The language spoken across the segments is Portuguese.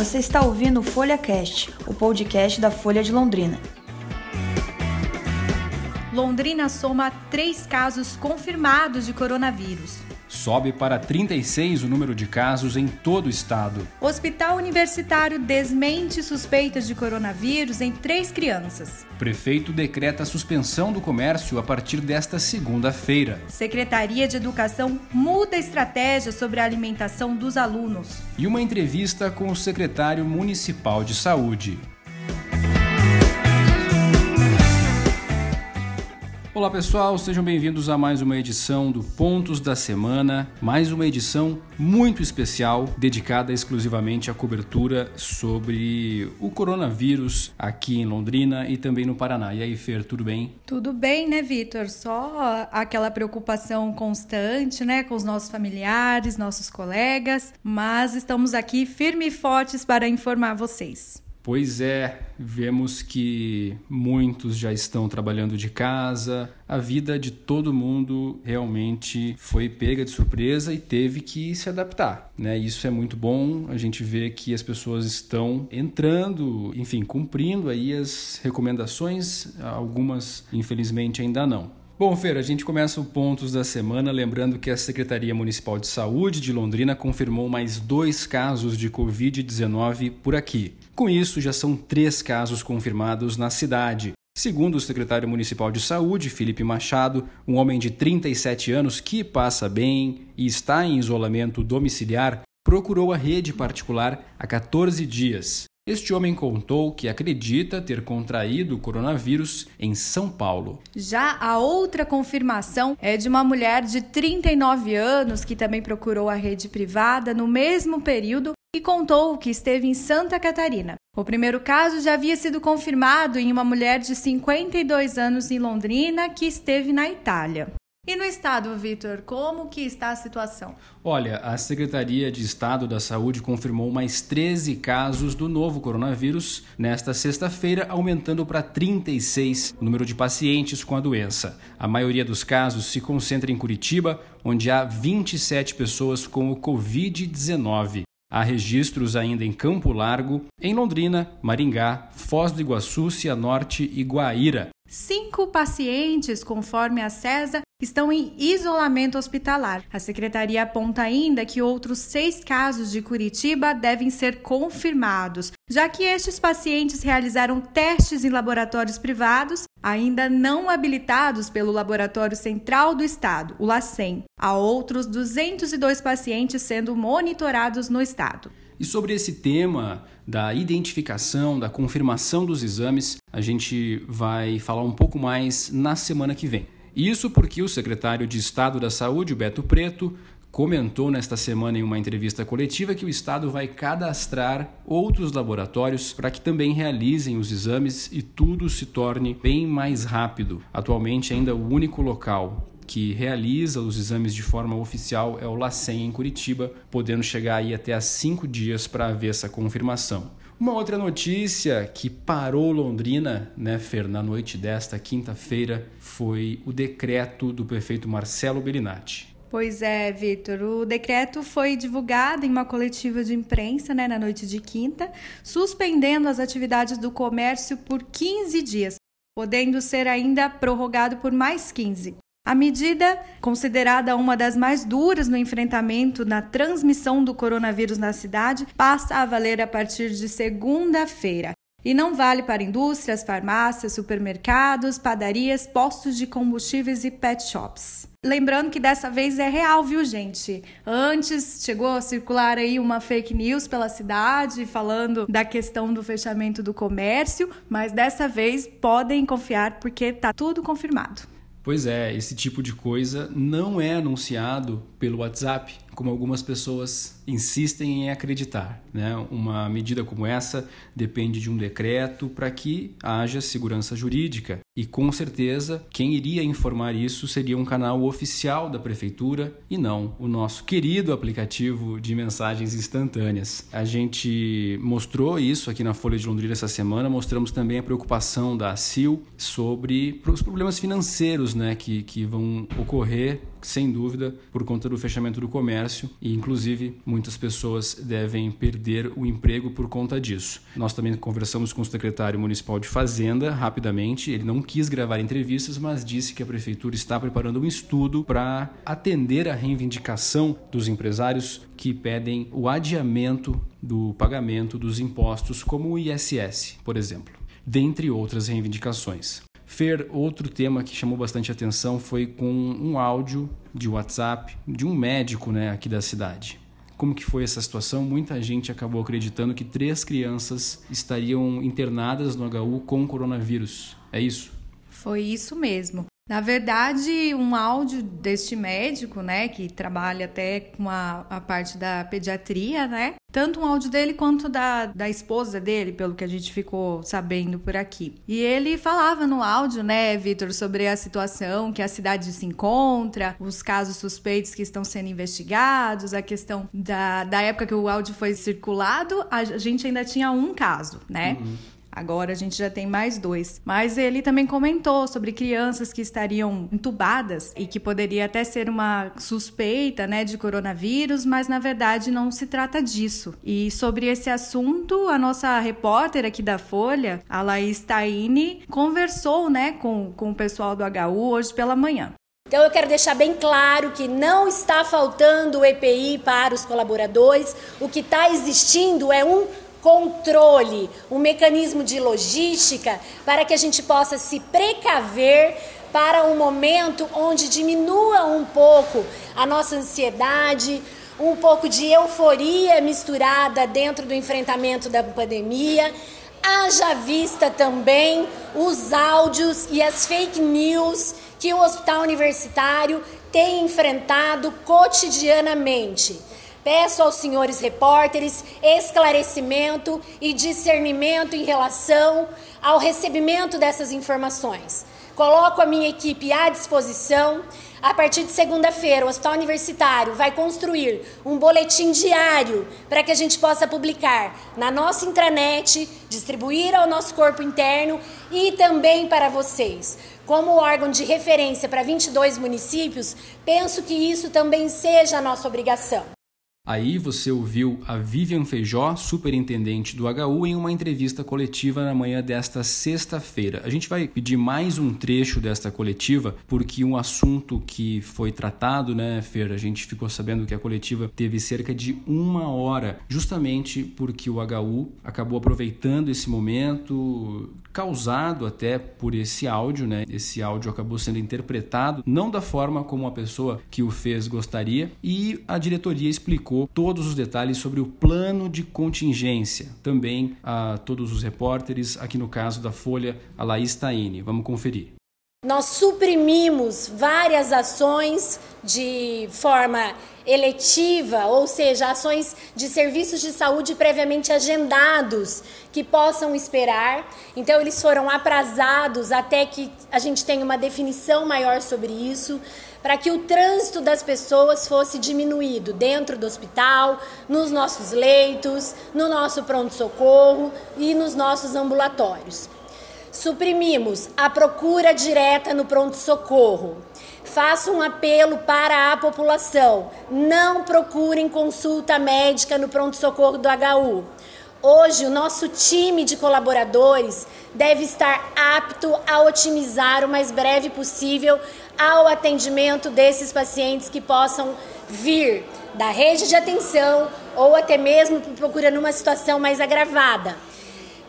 Você está ouvindo o Folha Cast, o podcast da Folha de Londrina. Londrina soma três casos confirmados de coronavírus. Sobe para 36 o número de casos em todo o estado. O Hospital Universitário desmente suspeitas de coronavírus em três crianças. Prefeito decreta a suspensão do comércio a partir desta segunda-feira. Secretaria de Educação muda a estratégia sobre a alimentação dos alunos. E uma entrevista com o secretário municipal de saúde. Olá pessoal, sejam bem-vindos a mais uma edição do Pontos da Semana, mais uma edição muito especial dedicada exclusivamente à cobertura sobre o coronavírus aqui em Londrina e também no Paraná. E aí, Fer, tudo bem? Tudo bem, né, Vitor? Só aquela preocupação constante, né, com os nossos familiares, nossos colegas, mas estamos aqui firmes e fortes para informar vocês. Pois é, vemos que muitos já estão trabalhando de casa, a vida de todo mundo realmente foi pega de surpresa e teve que se adaptar, né? Isso é muito bom, a gente vê que as pessoas estão entrando, enfim, cumprindo aí as recomendações, algumas infelizmente ainda não. Bom, Fer, a gente começa o Pontos da Semana lembrando que a Secretaria Municipal de Saúde de Londrina confirmou mais dois casos de Covid-19 por aqui. Com isso, já são três casos confirmados na cidade. Segundo o secretário municipal de saúde, Felipe Machado, um homem de 37 anos que passa bem e está em isolamento domiciliar, procurou a rede particular há 14 dias. Este homem contou que acredita ter contraído o coronavírus em São Paulo. Já a outra confirmação é de uma mulher de 39 anos que também procurou a rede privada no mesmo período e contou que esteve em Santa Catarina. O primeiro caso já havia sido confirmado em uma mulher de 52 anos em Londrina que esteve na Itália. E no estado, Vitor, como que está a situação? Olha, a Secretaria de Estado da Saúde confirmou mais 13 casos do novo coronavírus nesta sexta-feira, aumentando para 36 o número de pacientes com a doença. A maioria dos casos se concentra em Curitiba, onde há 27 pessoas com o Covid-19. Há registros ainda em Campo Largo, em Londrina, Maringá, Foz do Iguaçu, Cianorte e Guaíra. Cinco pacientes, conforme a CESA, estão em isolamento hospitalar. A secretaria aponta ainda que outros seis casos de Curitiba devem ser confirmados, já que estes pacientes realizaram testes em laboratórios privados, ainda não habilitados pelo Laboratório Central do Estado, o LACEN. Há outros 202 pacientes sendo monitorados no estado. E sobre esse tema da identificação, da confirmação dos exames, a gente vai falar um pouco mais na semana que vem. Isso porque o secretário de Estado da Saúde, Beto Preto, comentou nesta semana em uma entrevista coletiva que o Estado vai cadastrar outros laboratórios para que também realizem os exames e tudo se torne bem mais rápido. Atualmente, ainda o único local que realiza os exames de forma oficial é o LACEN em Curitiba, podendo chegar aí até a cinco dias para haver essa confirmação. Uma outra notícia que parou Londrina, né, Fer, na noite desta quinta-feira, foi o decreto do prefeito Marcelo Bellinati. Pois é, Vitor. O decreto foi divulgado em uma coletiva de imprensa né, na noite de quinta, suspendendo as atividades do comércio por 15 dias, podendo ser ainda prorrogado por mais 15. A medida, considerada uma das mais duras no enfrentamento na transmissão do coronavírus na cidade, passa a valer a partir de segunda-feira. E não vale para indústrias, farmácias, supermercados, padarias, postos de combustíveis e pet shops. Lembrando que dessa vez é real, viu, gente? Antes chegou a circular aí uma fake news pela cidade falando da questão do fechamento do comércio, mas dessa vez podem confiar porque tá tudo confirmado. Pois é, esse tipo de coisa não é anunciado pelo WhatsApp, como algumas pessoas insistem em acreditar. Né? Uma medida como essa depende de um decreto para que haja segurança jurídica. E com certeza, quem iria informar isso seria um canal oficial da prefeitura e não o nosso querido aplicativo de mensagens instantâneas. A gente mostrou isso aqui na Folha de Londrina essa semana, mostramos também a preocupação da CIL sobre os problemas financeiros né, que, que vão ocorrer sem dúvida, por conta do fechamento do comércio e, inclusive, muitas pessoas devem perder o emprego por conta disso. Nós também conversamos com o secretário municipal de Fazenda rapidamente. Ele não quis gravar entrevistas, mas disse que a prefeitura está preparando um estudo para atender a reivindicação dos empresários que pedem o adiamento do pagamento dos impostos, como o ISS, por exemplo, dentre outras reivindicações. Fer, outro tema que chamou bastante atenção foi com um áudio de WhatsApp de um médico né, aqui da cidade. Como que foi essa situação? Muita gente acabou acreditando que três crianças estariam internadas no HU com coronavírus. É isso? Foi isso mesmo. Na verdade, um áudio deste médico, né, que trabalha até com a, a parte da pediatria, né, tanto um áudio dele quanto da, da esposa dele, pelo que a gente ficou sabendo por aqui. E ele falava no áudio, né, Vitor, sobre a situação que a cidade se encontra, os casos suspeitos que estão sendo investigados, a questão da, da época que o áudio foi circulado, a gente ainda tinha um caso, né? Uhum. Agora a gente já tem mais dois. Mas ele também comentou sobre crianças que estariam entubadas e que poderia até ser uma suspeita, né, de coronavírus, mas na verdade não se trata disso. E sobre esse assunto, a nossa repórter aqui da Folha, a Laís Taini, conversou, né, com, com o pessoal do HU hoje pela manhã. Então eu quero deixar bem claro que não está faltando EPI para os colaboradores, o que está existindo é um controle, um mecanismo de logística para que a gente possa se precaver para um momento onde diminua um pouco a nossa ansiedade, um pouco de euforia misturada dentro do enfrentamento da pandemia. Haja vista também os áudios e as fake news que o hospital universitário tem enfrentado cotidianamente. Peço aos senhores repórteres esclarecimento e discernimento em relação ao recebimento dessas informações. Coloco a minha equipe à disposição. A partir de segunda-feira, o Hospital Universitário vai construir um boletim diário para que a gente possa publicar na nossa intranet, distribuir ao nosso corpo interno e também para vocês. Como órgão de referência para 22 municípios, penso que isso também seja a nossa obrigação. Aí você ouviu a Vivian Feijó, superintendente do HU, em uma entrevista coletiva na manhã desta sexta-feira. A gente vai pedir mais um trecho desta coletiva, porque um assunto que foi tratado, né, Fer? A gente ficou sabendo que a coletiva teve cerca de uma hora, justamente porque o HU acabou aproveitando esse momento, causado até por esse áudio, né? Esse áudio acabou sendo interpretado não da forma como a pessoa que o fez gostaria, e a diretoria explicou explicou todos os detalhes sobre o plano de contingência, também a todos os repórteres, aqui no caso da Folha, a Laís Taine. Vamos conferir. Nós suprimimos várias ações de forma eletiva, ou seja, ações de serviços de saúde previamente agendados que possam esperar. Então, eles foram aprazados até que a gente tenha uma definição maior sobre isso para que o trânsito das pessoas fosse diminuído dentro do hospital, nos nossos leitos, no nosso pronto-socorro e nos nossos ambulatórios. Suprimimos a procura direta no pronto-socorro. Faço um apelo para a população: não procurem consulta médica no pronto-socorro do HU. Hoje, o nosso time de colaboradores deve estar apto a otimizar o mais breve possível ao atendimento desses pacientes que possam vir da rede de atenção ou até mesmo procurando uma situação mais agravada.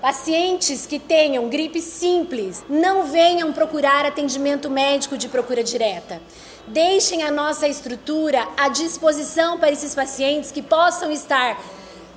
Pacientes que tenham gripe simples não venham procurar atendimento médico de procura direta. Deixem a nossa estrutura à disposição para esses pacientes que possam estar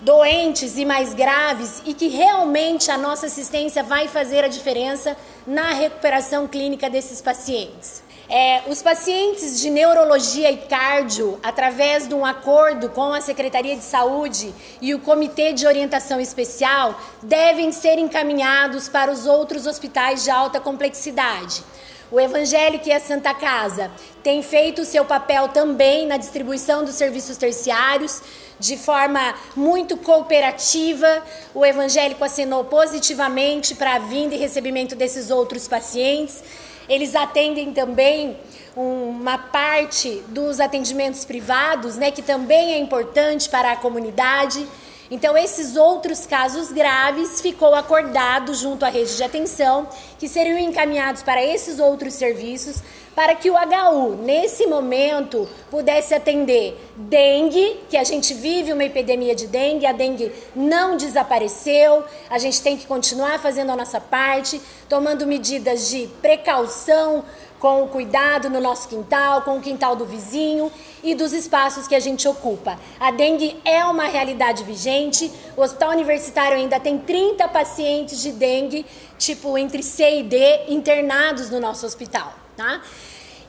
doentes e mais graves e que realmente a nossa assistência vai fazer a diferença na recuperação clínica desses pacientes. É, os pacientes de neurologia e cardio, através de um acordo com a Secretaria de Saúde e o Comitê de Orientação Especial, devem ser encaminhados para os outros hospitais de alta complexidade. O Evangélico e a Santa Casa têm feito o seu papel também na distribuição dos serviços terciários de forma muito cooperativa. O Evangélico acenou positivamente para a vinda e recebimento desses outros pacientes. Eles atendem também uma parte dos atendimentos privados, né, que também é importante para a comunidade. Então, esses outros casos graves ficou acordado junto à rede de atenção que seriam encaminhados para esses outros serviços para que o HU, nesse momento, pudesse atender dengue, que a gente vive uma epidemia de dengue, a dengue não desapareceu, a gente tem que continuar fazendo a nossa parte, tomando medidas de precaução com o cuidado no nosso quintal, com o quintal do vizinho e dos espaços que a gente ocupa. A dengue é uma realidade vigente. O Hospital Universitário ainda tem 30 pacientes de dengue, tipo entre C e D, internados no nosso hospital, tá?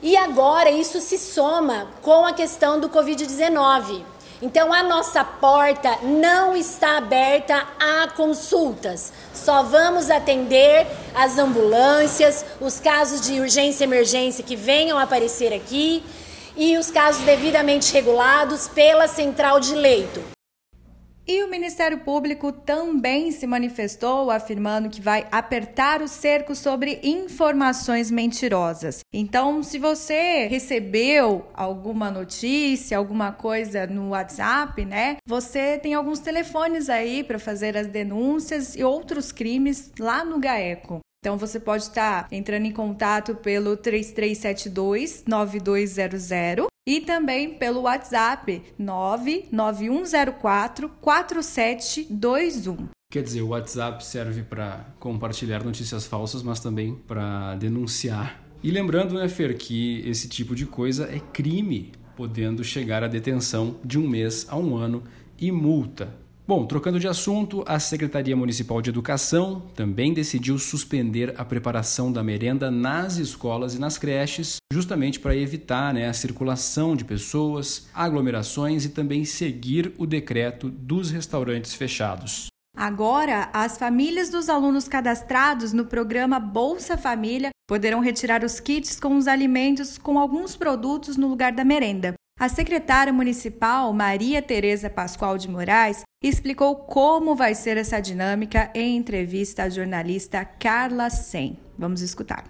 E agora isso se soma com a questão do Covid-19. Então a nossa porta não está aberta a consultas. Só vamos atender as ambulâncias, os casos de urgência e emergência que venham aparecer aqui e os casos devidamente regulados pela central de leito. E o Ministério Público também se manifestou afirmando que vai apertar o cerco sobre informações mentirosas. Então, se você recebeu alguma notícia, alguma coisa no WhatsApp, né? Você tem alguns telefones aí para fazer as denúncias e outros crimes lá no GAECO. Então você pode estar entrando em contato pelo 3372 9200 e também pelo WhatsApp 99104 4721. Quer dizer, o WhatsApp serve para compartilhar notícias falsas, mas também para denunciar. E lembrando, né, Fer, que esse tipo de coisa é crime, podendo chegar à detenção de um mês a um ano e multa. Bom, trocando de assunto, a Secretaria Municipal de Educação também decidiu suspender a preparação da merenda nas escolas e nas creches, justamente para evitar né, a circulação de pessoas, aglomerações e também seguir o decreto dos restaurantes fechados. Agora, as famílias dos alunos cadastrados no programa Bolsa Família poderão retirar os kits com os alimentos com alguns produtos no lugar da merenda. A secretária municipal Maria Tereza Pascoal de Moraes explicou como vai ser essa dinâmica em entrevista à jornalista Carla Sen. Vamos escutar.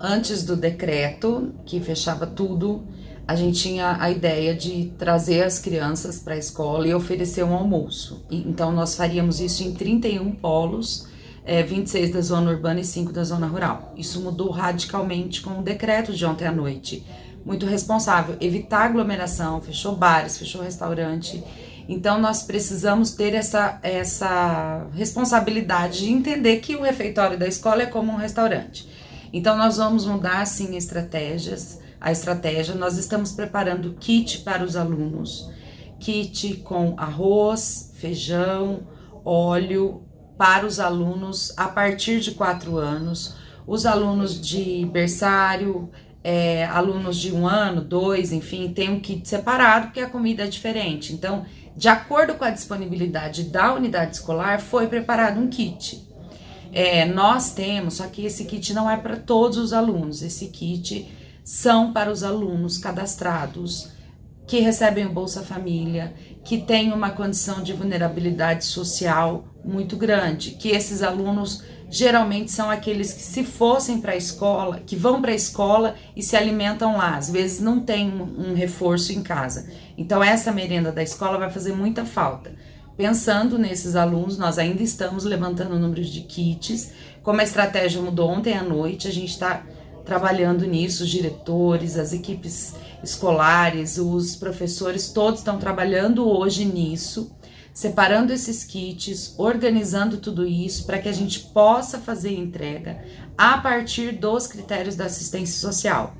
Antes do decreto que fechava tudo, a gente tinha a ideia de trazer as crianças para a escola e oferecer um almoço. Então nós faríamos isso em 31 polos, é, 26 da zona urbana e 5 da zona rural. Isso mudou radicalmente com o decreto de ontem à noite muito responsável, evitar aglomeração, fechou bares, fechou restaurante. Então nós precisamos ter essa, essa responsabilidade de entender que o refeitório da escola é como um restaurante. Então nós vamos mudar sim estratégias, a estratégia. Nós estamos preparando kit para os alunos, kit com arroz, feijão, óleo para os alunos a partir de quatro anos, os alunos de berçário, é, alunos de um ano, dois, enfim, tem um kit separado porque a comida é diferente. Então, de acordo com a disponibilidade da unidade escolar, foi preparado um kit. É, nós temos, só que esse kit não é para todos os alunos, esse kit são para os alunos cadastrados que recebem o Bolsa Família, que têm uma condição de vulnerabilidade social muito grande, que esses alunos geralmente são aqueles que se fossem para a escola, que vão para a escola e se alimentam lá, às vezes não tem um, reforço em casa. Então essa merenda da escola vai fazer muita falta. Pensando nesses alunos, nós ainda estamos levantando o número de kits. Como a estratégia mudou ontem à noite, a gente está trabalhando nisso, os diretores, as equipes escolares, os professores, todos estão trabalhando hoje nisso separando esses kits, organizando tudo isso para que a gente possa fazer entrega a partir dos critérios da assistência social.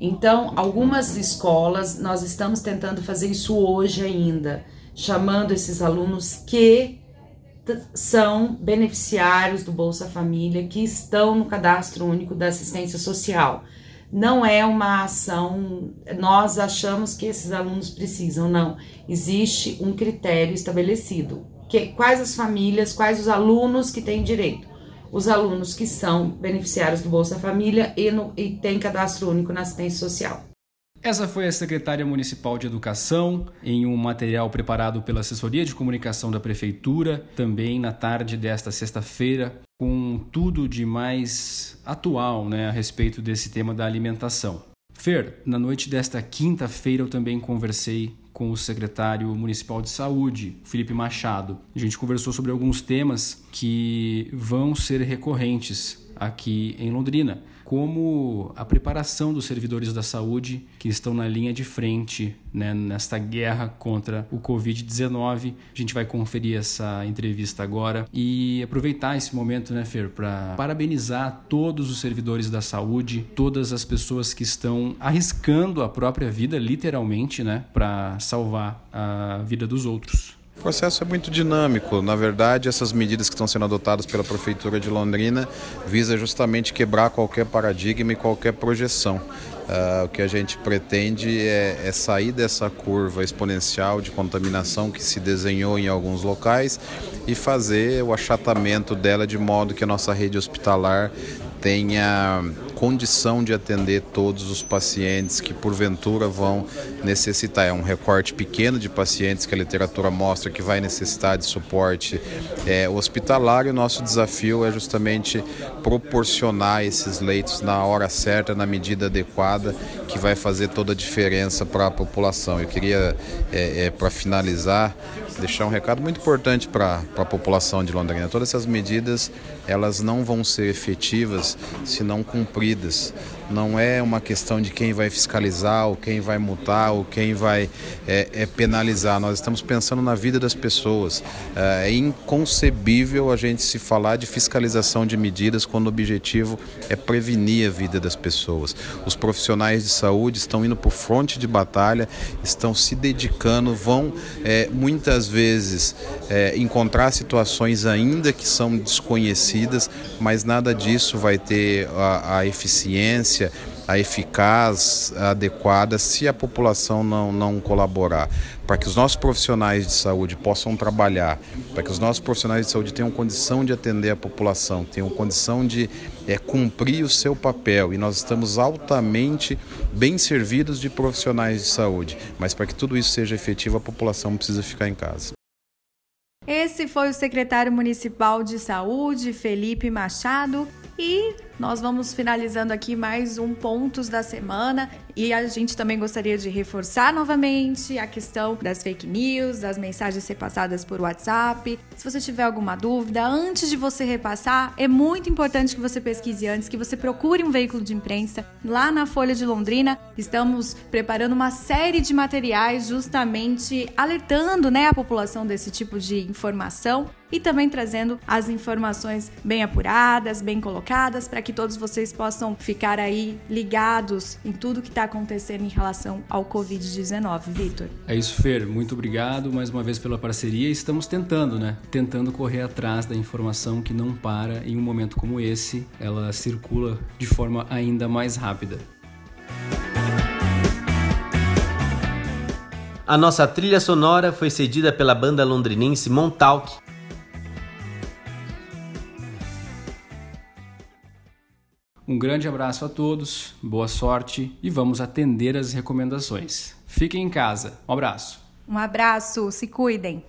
Então, algumas escolas, nós estamos tentando fazer isso hoje ainda, chamando esses alunos que são beneficiários do Bolsa Família, que estão no cadastro único da assistência social não é uma ação, nós achamos que esses alunos precisam, não. Existe um critério estabelecido. Que, quais as famílias, quais os alunos que têm direito? Os alunos que são beneficiários do Bolsa Família e, no, e têm cadastro único na assistência social. Essa foi a secretária municipal de Educação, em um material preparado pela Assessoria de Comunicação da Prefeitura, também na tarde desta sexta-feira, com tudo de mais atual né, a respeito desse tema da alimentação. Fer, na noite desta quinta-feira eu também conversei com o secretário municipal de saúde, Felipe Machado. A gente conversou sobre alguns temas que vão ser recorrentes aqui em Londrina como a preparação dos servidores da saúde que estão na linha de frente né, nesta guerra contra o Covid-19. A gente vai conferir essa entrevista agora e aproveitar esse momento, né, Fer, para parabenizar todos os servidores da saúde, todas as pessoas que estão arriscando a própria vida, literalmente, né, para salvar a vida dos outros. O processo é muito dinâmico. Na verdade, essas medidas que estão sendo adotadas pela Prefeitura de Londrina visa justamente quebrar qualquer paradigma e qualquer projeção. Uh, o que a gente pretende é, é, sair dessa curva exponencial de contaminação que se desenhou em alguns locais e fazer o achatamento dela de modo que a nossa rede hospitalar tenha condição de atender todos os pacientes que porventura vão necessitar. É um recorte pequeno de pacientes que a literatura mostra que vai necessitar de suporte é, hospitalar e o nosso desafio é justamente proporcionar esses leitos na hora certa, na medida adequada, que vai fazer toda a diferença para a população. Eu queria, é, é, para finalizar, deixar um recado muito importante para a população de Londrina. Todas essas medidas elas não vão ser efetivas se não cumpridas. Não é uma questão de quem vai fiscalizar, ou quem vai multar, ou quem vai é, é penalizar. Nós estamos pensando na vida das pessoas. É, é inconcebível a gente se falar de fiscalização de medidas quando o objetivo é prevenir a vida das pessoas. Os profissionais de saúde estão indo por fronte de batalha, estão se dedicando, vão é, muitas vezes é, encontrar situações ainda que são desconhecidas, mas nada disso vai ter a, a eficiência a eficaz, adequada, se a população não, não colaborar. Para que os nossos profissionais de saúde possam trabalhar, para que os nossos profissionais de saúde tenham condição de atender a população, tenham condição de é, cumprir o seu papel. E nós estamos altamente bem servidos de profissionais de saúde. Mas para que tudo isso seja efetivo, a população precisa ficar em casa. Esse foi o secretário municipal de saúde, Felipe Machado, e nós vamos finalizando aqui mais um pontos da semana e a gente também gostaria de reforçar novamente a questão das fake news, das mensagens repassadas por WhatsApp. Se você tiver alguma dúvida, antes de você repassar, é muito importante que você pesquise antes, que você procure um veículo de imprensa. Lá na Folha de Londrina, estamos preparando uma série de materiais justamente alertando né, a população desse tipo de informação e também trazendo as informações bem apuradas, bem colocadas, para que todos vocês possam ficar aí ligados em tudo que está acontecendo em relação ao Covid-19. Vitor. É isso, Fer. Muito obrigado mais uma vez pela parceria. Estamos tentando, né? Tentando correr atrás da informação que não para em um momento como esse. Ela circula de forma ainda mais rápida. A nossa trilha sonora foi cedida pela banda londrinense Montauk Um grande abraço a todos, boa sorte e vamos atender as recomendações. Fiquem em casa. Um abraço. Um abraço, se cuidem.